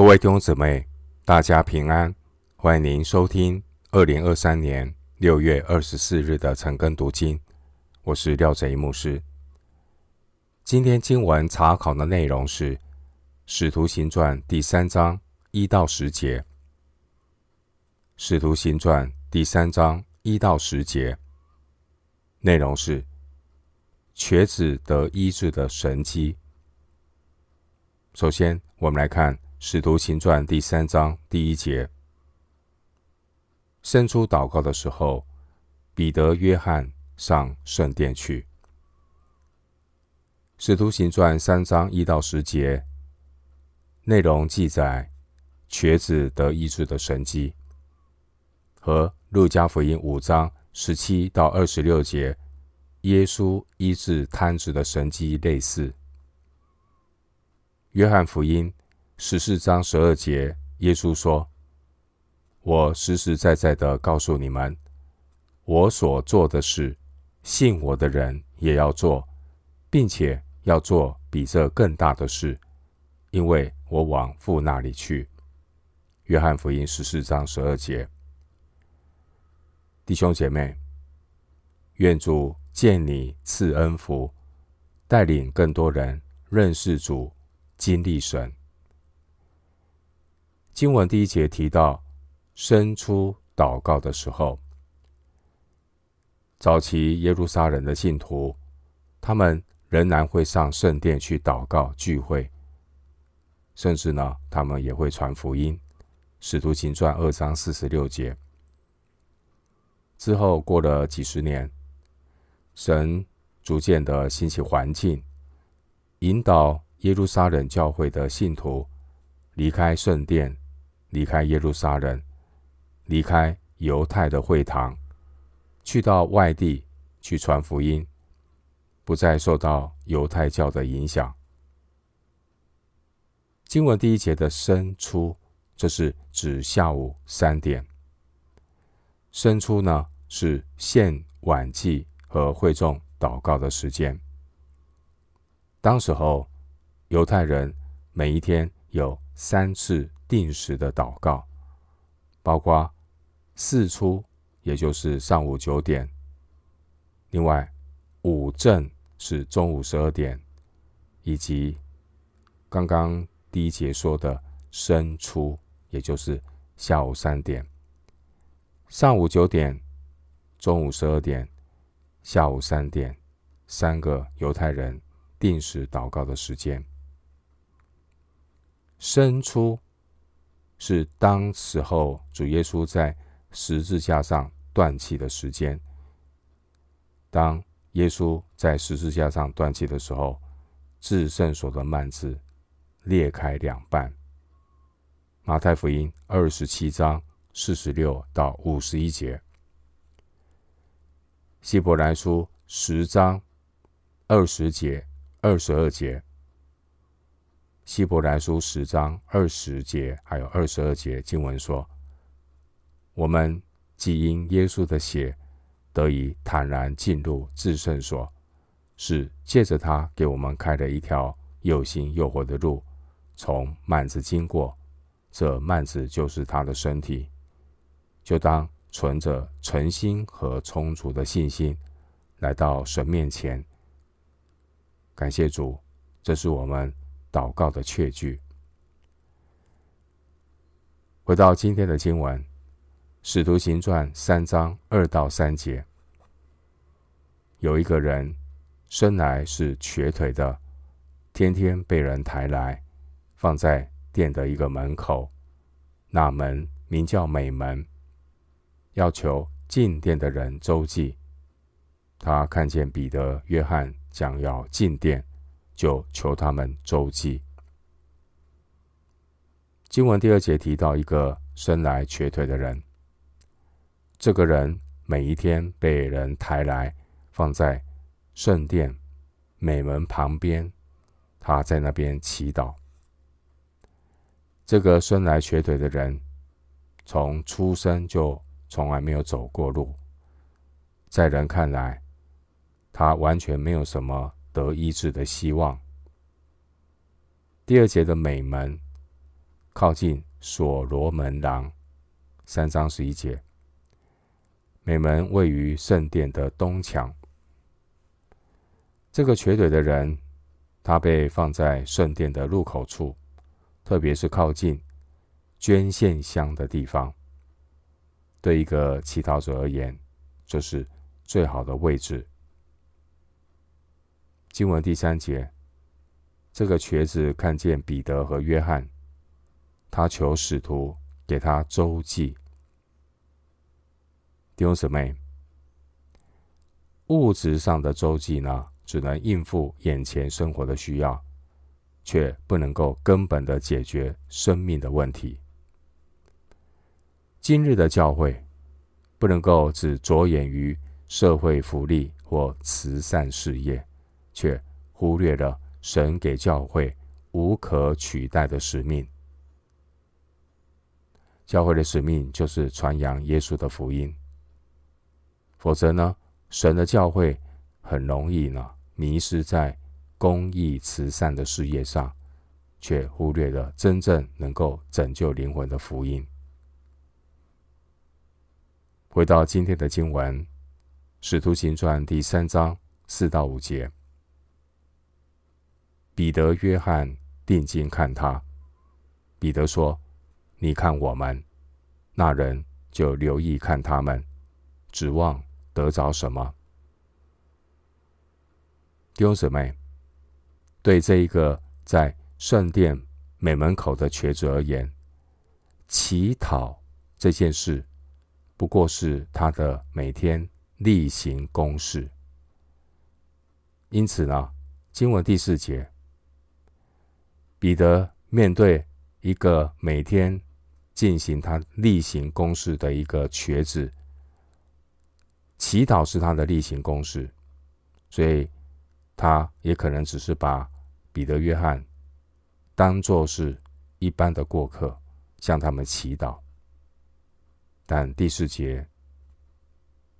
各位弟兄姊妹，大家平安！欢迎您收听二零二三年六月二十四日的晨更读经。我是廖哲一牧师。今天经文查考的内容是《使徒行传》第三章一到十节，《使徒行传》第三章一到十节内容是瘸子得医治的神迹。首先，我们来看。《使徒行传》第三章第一节，伸出祷告的时候，彼得、约翰上圣殿去。《使徒行传》三章一到十节内容记载瘸子得医治的神迹，和《路加福音》五章十七到二十六节耶稣医治瘫子的神迹类似，《约翰福音》。十四章十二节，耶稣说：“我实实在在的告诉你们，我所做的事，信我的人也要做，并且要做比这更大的事，因为我往父那里去。”约翰福音十四章十二节。弟兄姐妹，愿主见你赐恩福，带领更多人认识主，经历神。经文第一节提到，申初祷告的时候，早期耶路撒冷的信徒，他们仍然会上圣殿去祷告聚会，甚至呢，他们也会传福音。使徒行传二章四十六节。之后过了几十年，神逐渐的兴起环境，引导耶路撒冷教会的信徒离开圣殿。离开耶路撒冷，离开犹太的会堂，去到外地去传福音，不再受到犹太教的影响。经文第一节的申初，这是指下午三点。申初呢，是献晚祭和会众祷告的时间。当时候，犹太人每一天有三次。定时的祷告，包括四初，也就是上午九点；另外五正是中午十二点，以及刚刚第一节说的申初，也就是下午三点。上午九点、中午十二点、下午三点，三个犹太人定时祷告的时间。申初。是当时候主耶稣在十字架上断气的时间。当耶稣在十字架上断气的时候，至圣所的幔子裂开两半。马太福音二十七章四十六到五十一节，希伯来书十章二十节二十二节。希伯来书十章二十节，还有二十二节经文说：“我们既因耶稣的血得以坦然进入至圣所，是借着他给我们开了一条又新又活的路，从幔子经过。这幔子就是他的身体。就当存着诚心和充足的信心来到神面前。感谢主，这是我们。”祷告的确据。回到今天的经文，《使徒行传》三章二到三节，有一个人生来是瘸腿的，天天被人抬来，放在殿的一个门口，那门名叫美门，要求进殿的人周济。他看见彼得、约翰将要进殿。就求他们周济。经文第二节提到一个生来瘸腿的人，这个人每一天被人抬来放在圣殿美门旁边，他在那边祈祷。这个生来瘸腿的人，从出生就从来没有走过路，在人看来，他完全没有什么。得医治的希望。第二节的美门靠近所罗门廊，三章十一节。美门位于圣殿的东墙。这个瘸腿的人，他被放在圣殿的入口处，特别是靠近捐献箱的地方。对一个乞讨者而言，这是最好的位置。经文第三节，这个瘸子看见彼得和约翰，他求使徒给他周济。弟兄姊妹，物质上的周济呢，只能应付眼前生活的需要，却不能够根本的解决生命的问题。今日的教会不能够只着眼于社会福利或慈善事业，却忽略了神给教会无可取代的使命。教会的使命就是传扬耶稣的福音。否则呢，神的教会很容易呢迷失在公益慈善的事业上，却忽略了真正能够拯救灵魂的福音。回到今天的经文，《使徒行传》第三章四到五节，彼得、约翰定睛看他。彼得说：“你看我们。”那人就留意看他们，指望得着什么？弟兄姊妹，对这一个在圣殿美门口的瘸子而言，乞讨这件事。不过是他的每天例行公事。因此呢，经文第四节，彼得面对一个每天进行他例行公事的一个瘸子，祈祷是他的例行公事，所以他也可能只是把彼得、约翰当做是一般的过客，向他们祈祷。但第四节，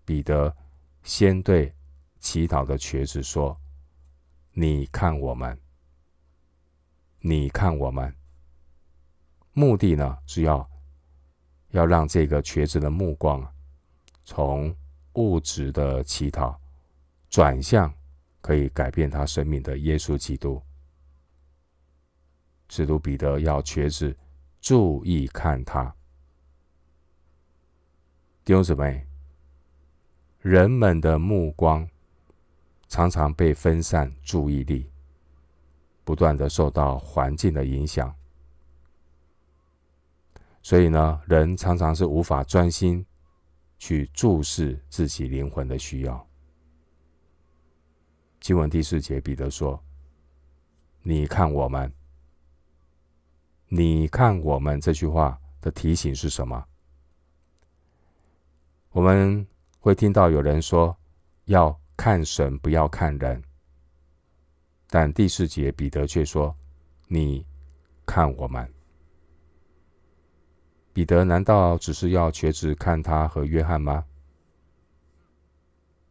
彼得先对祈祷的瘸子说：“你看我们，你看我们。”目的呢，是要要让这个瘸子的目光从物质的乞讨转向可以改变他生命的耶稣基督。使徒彼得要瘸子注意看他。弟兄姊妹，人们的目光常常被分散注意力，不断的受到环境的影响，所以呢，人常常是无法专心去注视自己灵魂的需要。经文第四节，彼得说：“你看我们，你看我们。”这句话的提醒是什么？我们会听到有人说要看神，不要看人。但第四节彼得却说：“你看我们。”彼得难道只是要瘸子看他和约翰吗？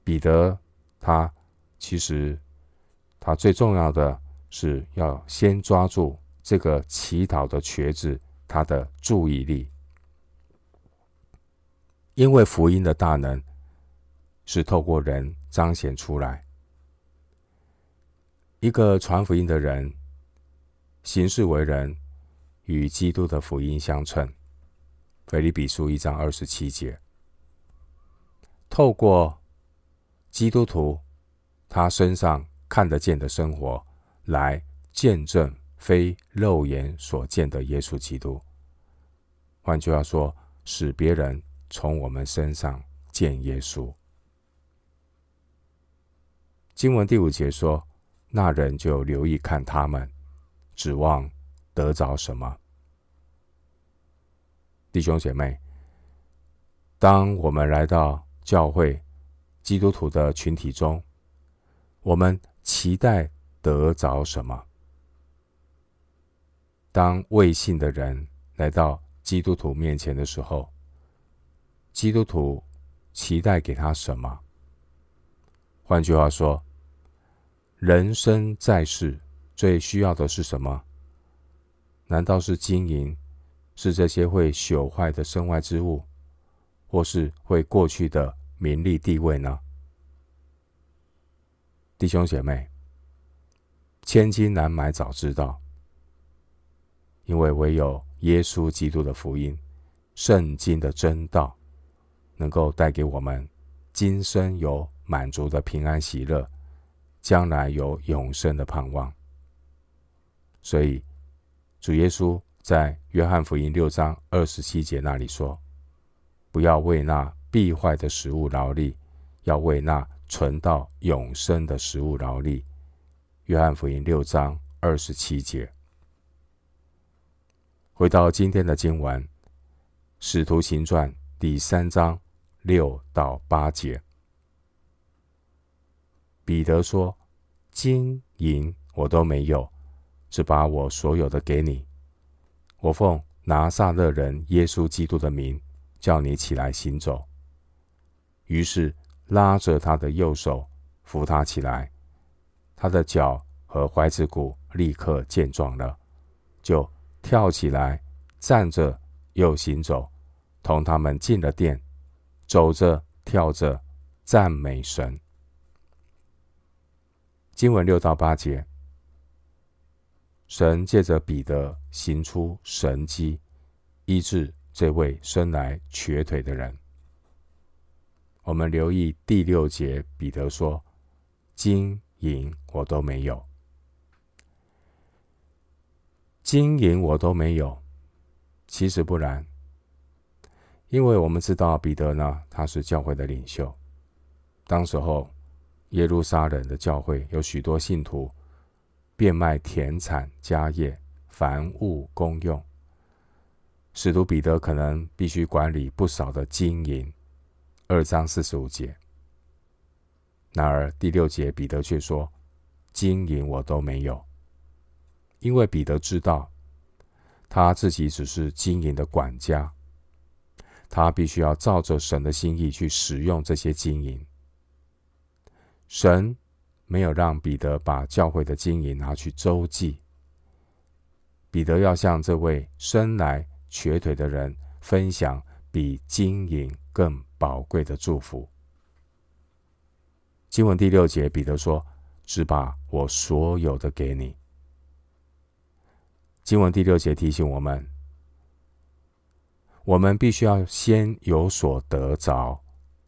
彼得他其实他最重要的是要先抓住这个祈祷的瘸子他的注意力。因为福音的大能是透过人彰显出来。一个传福音的人，行事为人与基督的福音相称。腓立比书一章二十七节，透过基督徒他身上看得见的生活，来见证非肉眼所见的耶稣基督。换句话说，使别人。从我们身上见耶稣。经文第五节说：“那人就留意看他们，指望得着什么。”弟兄姐妹，当我们来到教会基督徒的群体中，我们期待得着什么？当未信的人来到基督徒面前的时候，基督徒期待给他什么？换句话说，人生在世最需要的是什么？难道是金银是这些会朽坏的身外之物，或是会过去的名利地位呢？弟兄姐妹，千金难买早知道，因为唯有耶稣基督的福音、圣经的真道，能够带给我们今生有满足的平安喜乐，将来有永生的盼望。所以，主耶稣在约翰福音六章二十七节那里说：“不要为那必坏的食物劳力，要为那存到永生的食物劳力。”约翰福音六章二十七节。回到今天的经文，《使徒行传》第三章六到八节，彼得说：“金银我都没有。”只把我所有的给你。我奉拿撒勒人耶稣基督的名，叫你起来行走。于是拉着他的右手扶他起来，他的脚和踝子骨立刻健壮了，就跳起来站着又行走，同他们进了店，走着跳着赞美神。经文六到八节。神借着彼得行出神迹，医治这位生来瘸腿的人。我们留意第六节，彼得说：“金银我都没有，金银我都没有。”其实不然，因为我们知道彼得呢，他是教会的领袖。当时候，耶路撒冷的教会有许多信徒。变卖田产家业，凡物公用。使徒彼得可能必须管理不少的金银。二章四十五节。然而第六节，彼得却说：“金银我都没有。”因为彼得知道，他自己只是金银的管家，他必须要照着神的心意去使用这些金银。神。没有让彼得把教会的金银拿去周济。彼得要向这位生来瘸腿的人分享比金银更宝贵的祝福。经文第六节，彼得说：“只把我所有的给你。”经文第六节提醒我们，我们必须要先有所得着，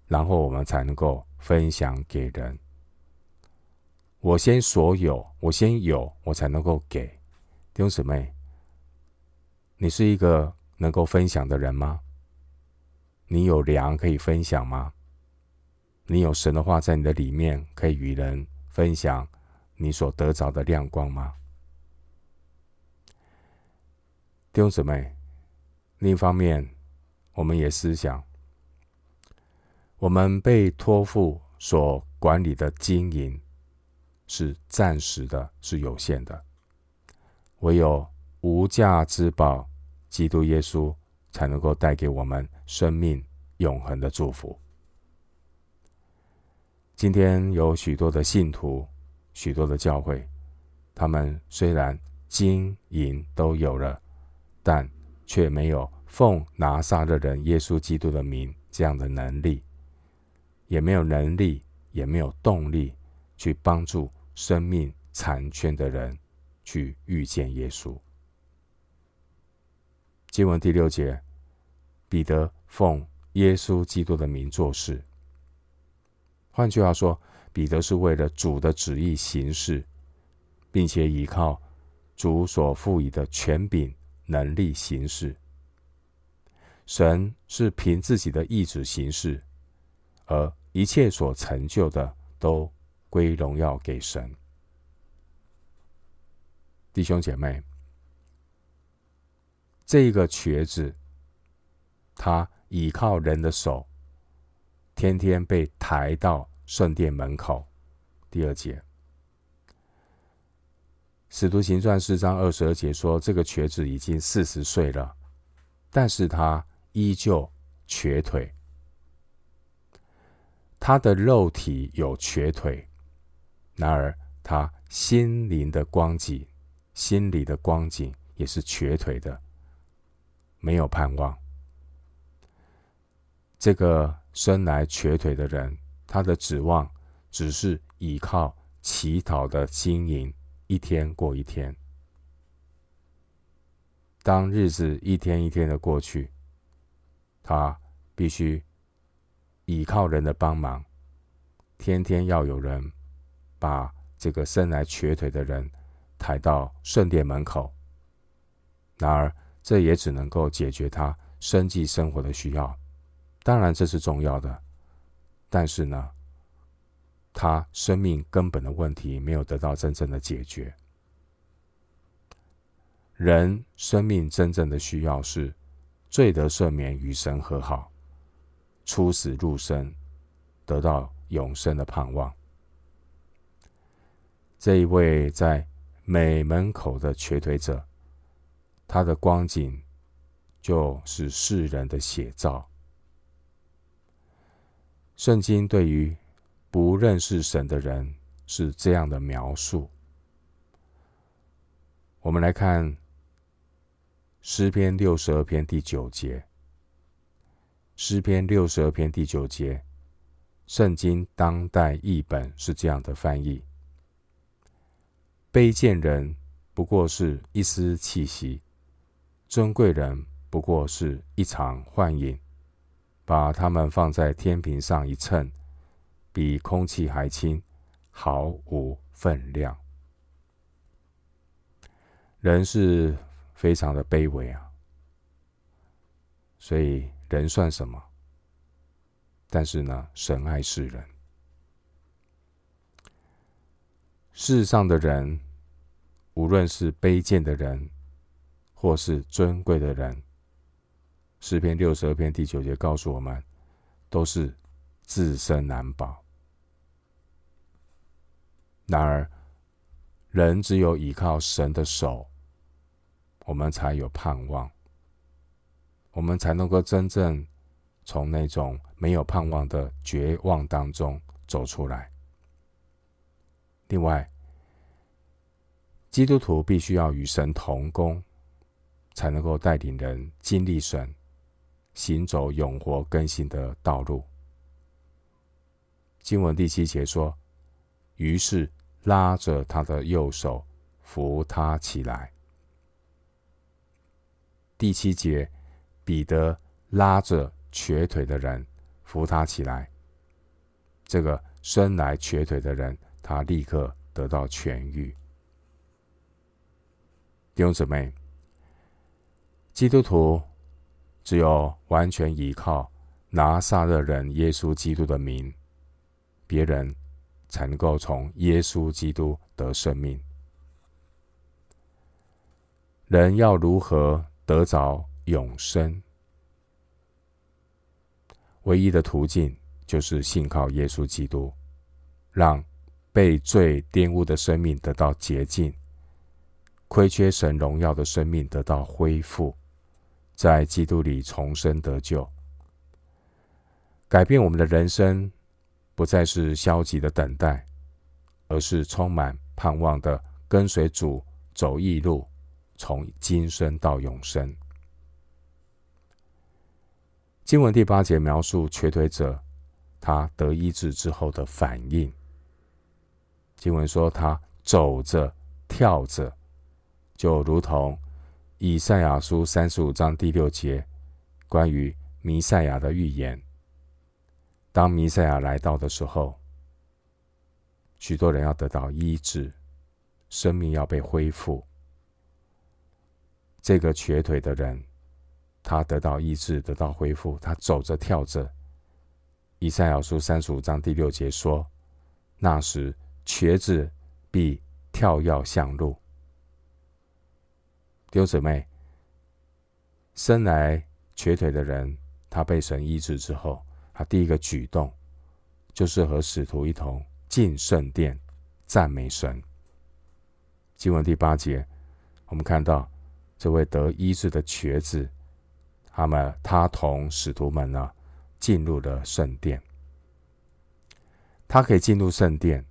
然后我们才能够分享给人。我先所有，我先有，我才能够给弟兄姊妹。你是一个能够分享的人吗？你有粮可以分享吗？你有神的话在你的里面，可以与人分享你所得着的亮光吗？弟兄姊妹，另一方面，我们也思想，我们被托付所管理的经营。是暂时的，是有限的。唯有无价之宝，基督耶稣，才能够带给我们生命永恒的祝福。今天有许多的信徒，许多的教会，他们虽然金银都有了，但却没有奉拿撒勒人耶稣基督的名这样的能力，也没有能力，也没有动力去帮助。生命残缺的人去遇见耶稣。经文第六节，彼得奉耶稣基督的名做事。换句话说，彼得是为了主的旨意行事，并且依靠主所赋予的权柄能力行事。神是凭自己的意志行事，而一切所成就的都。归荣耀给神，弟兄姐妹，这个瘸子，他倚靠人的手，天天被抬到圣殿门口。第二节，《使徒行传》四章二十二节说，这个瘸子已经四十岁了，但是他依旧瘸腿，他的肉体有瘸腿。然而，他心灵的光景，心里的光景也是瘸腿的。没有盼望。这个生来瘸腿的人，他的指望只是依靠乞讨的经营，一天过一天。当日子一天一天的过去，他必须依靠人的帮忙，天天要有人把这个生来瘸腿的人抬到圣殿门口。然而，这也只能够解决他生计生活的需要，当然这是重要的，但是呢，他生命根本的问题没有得到真正的解决。人生命真正的需要是罪得赦免，与神和好，出死入生，得到永生的盼望。这一位在美门口的瘸腿者，他的光景就是世人的写照。圣经对于不认识神的人是这样的描述。我们来看。诗篇六十二篇第九节，诗篇六十二篇第九节，圣经当代译本是这样的翻译：卑贱人不过是一丝气息，尊贵人不过是一场幻影，把他们放在天平上一称，比空气还轻，毫无分量。人是。非常的卑微啊，所以人算什么？但是呢，神爱世人。世上的人，无论是卑贱的人，或是尊贵的人，诗篇六十二篇第九节告诉我们，都是自身难保。然而，人只有依靠神的手。我们才有盼望，我们才能够真正从那种没有盼望的绝望当中走出来。另外，基督徒必须要与神同工，才能够带领人经历神，行走永活更新的道路。经文第七节说：“于是拉着他的右手，扶他起来。”第七节，彼得拉着瘸腿的人，扶他起来。这个生来瘸腿的人，他立刻得到痊愈。弟兄姊妹，基督徒只有完全依靠拿撒勒人耶稣基督的名，别人才能够从耶稣基督得生命。人要如何得着永生，唯一的途径就是信靠耶稣基督，让被罪玷污的生命得到洁净，亏缺神荣耀的生命得到恢复，在基督里重生得救，改变我们的人生，不再是消极的等待，而是充满盼望的跟随主走义路。从今生到永生。经文第八节描述瘸腿者他得医治之后的反应。经文说他走着、跳着，就如同以赛亚书三十五章第六节关于弥赛亚的预言。当弥赛亚来到的时候，许多人要得到医治，生命要被恢复。这个瘸腿的人，他得到医治，得到恢复，他走着跳着。以赛亚书三十五章第六节说：“那时瘸子必跳跃向路。”弟兄姊妹，生来瘸腿的人，他被神医治之后，他第一个举动就是和使徒一同进圣殿赞美神。经文第八节，我们看到。这位得医治的瘸子，他们他同使徒们呢，进入了圣殿。他可以进入圣殿，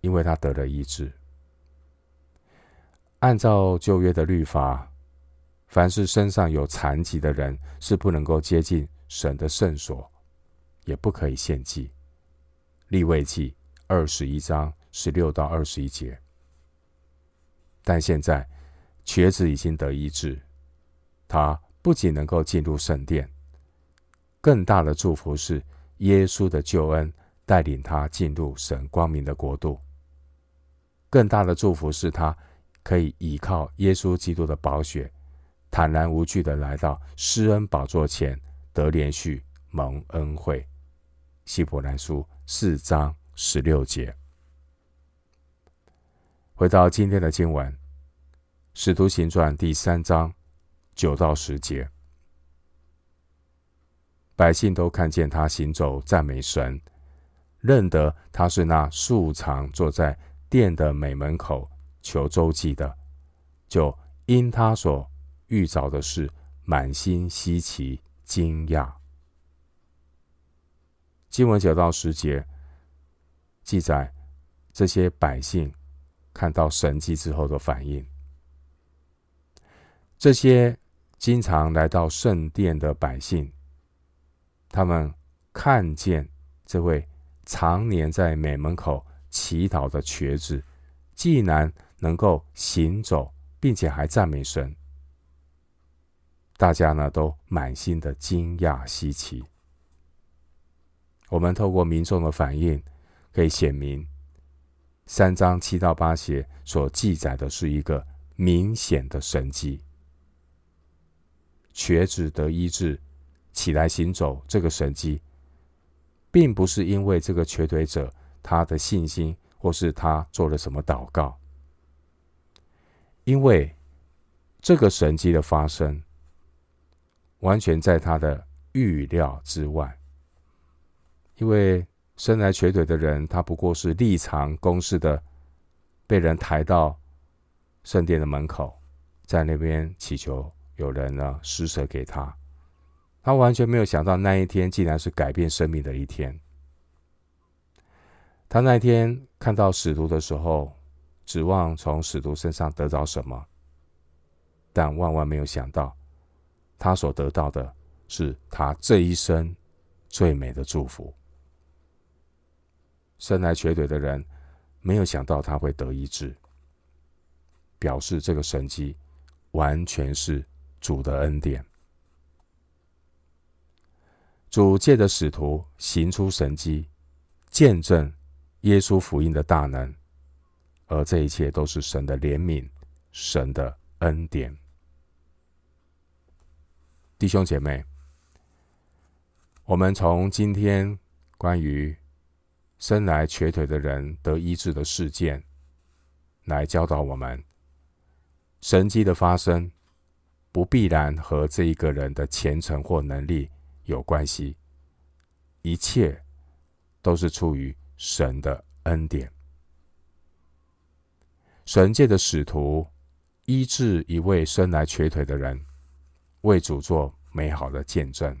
因为他得了医治。按照旧约的律法，凡是身上有残疾的人，是不能够接近神的圣所，也不可以献祭。利未记二十一章十六到二十一节。但现在瘸子已经得医治，他不仅能够进入圣殿，更大的祝福是耶稣的救恩带领他进入神光明的国度。更大的祝福是他可以依靠耶稣基督的宝血。坦然无惧的来到施恩宝座前，得连续蒙恩惠。希伯来书四章十六节。回到今天的经文，《使徒行传》第三章九到十节，百姓都看见他行走，赞美神，认得他是那素常坐在殿的美门口求周济的，就因他所遇着的事，满心稀奇惊讶。经文九到十节记载这些百姓看到神迹之后的反应。这些经常来到圣殿的百姓，他们看见这位常年在美门口祈祷的瘸子，既然能够行走，并且还赞美神。大家呢都满心的惊讶稀奇。我们透过民众的反应，可以显明三章七到八节所记载的是一个明显的神迹。瘸子得医治，起来行走，这个神迹，并不是因为这个瘸腿者他的信心，或是他做了什么祷告，因为这个神迹的发生。完全在他的预料之外，因为生来瘸腿的人，他不过是立场公示的，被人抬到圣殿的门口，在那边祈求有人呢施舍给他。他完全没有想到那一天竟然是改变生命的一天。他那一天看到使徒的时候，指望从使徒身上得到什么，但万万没有想到。他所得到的是他这一生最美的祝福。生来瘸腿的人没有想到他会得医治，表示这个神迹完全是主的恩典。主借着使徒行出神迹，见证耶稣福音的大能，而这一切都是神的怜悯，神的恩典。弟兄姐妹，我们从今天关于生来瘸腿的人得医治的事件，来教导我们，神迹的发生不必然和这一个人的虔诚或能力有关系，一切都是出于神的恩典。神界的使徒医治一位生来瘸腿的人。为主做美好的见证，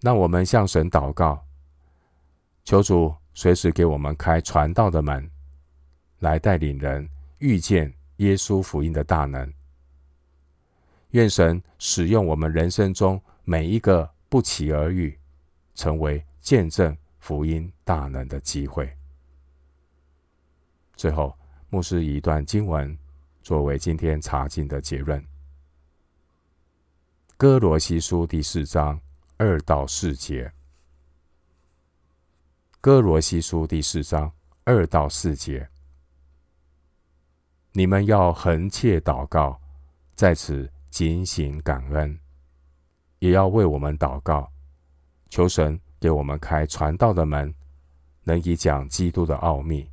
让我们向神祷告，求主随时给我们开传道的门，来带领人遇见耶稣福音的大能。愿神使用我们人生中每一个不期而遇，成为见证福音大能的机会。最后，牧师以一段经文作为今天查经的结论。哥罗西书第四章二到四节。哥罗西书第四章二到四节，你们要恒切祷告，在此警醒感恩，也要为我们祷告，求神给我们开传道的门，能以讲基督的奥秘。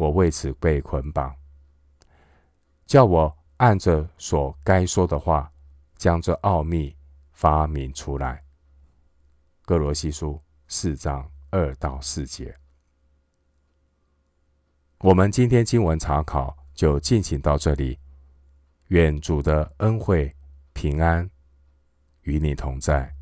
我为此被捆绑，叫我按着所该说的话。将这奥秘发明出来。歌罗西书四章二到四节。我们今天经文查考就进行到这里。愿主的恩惠平安与你同在。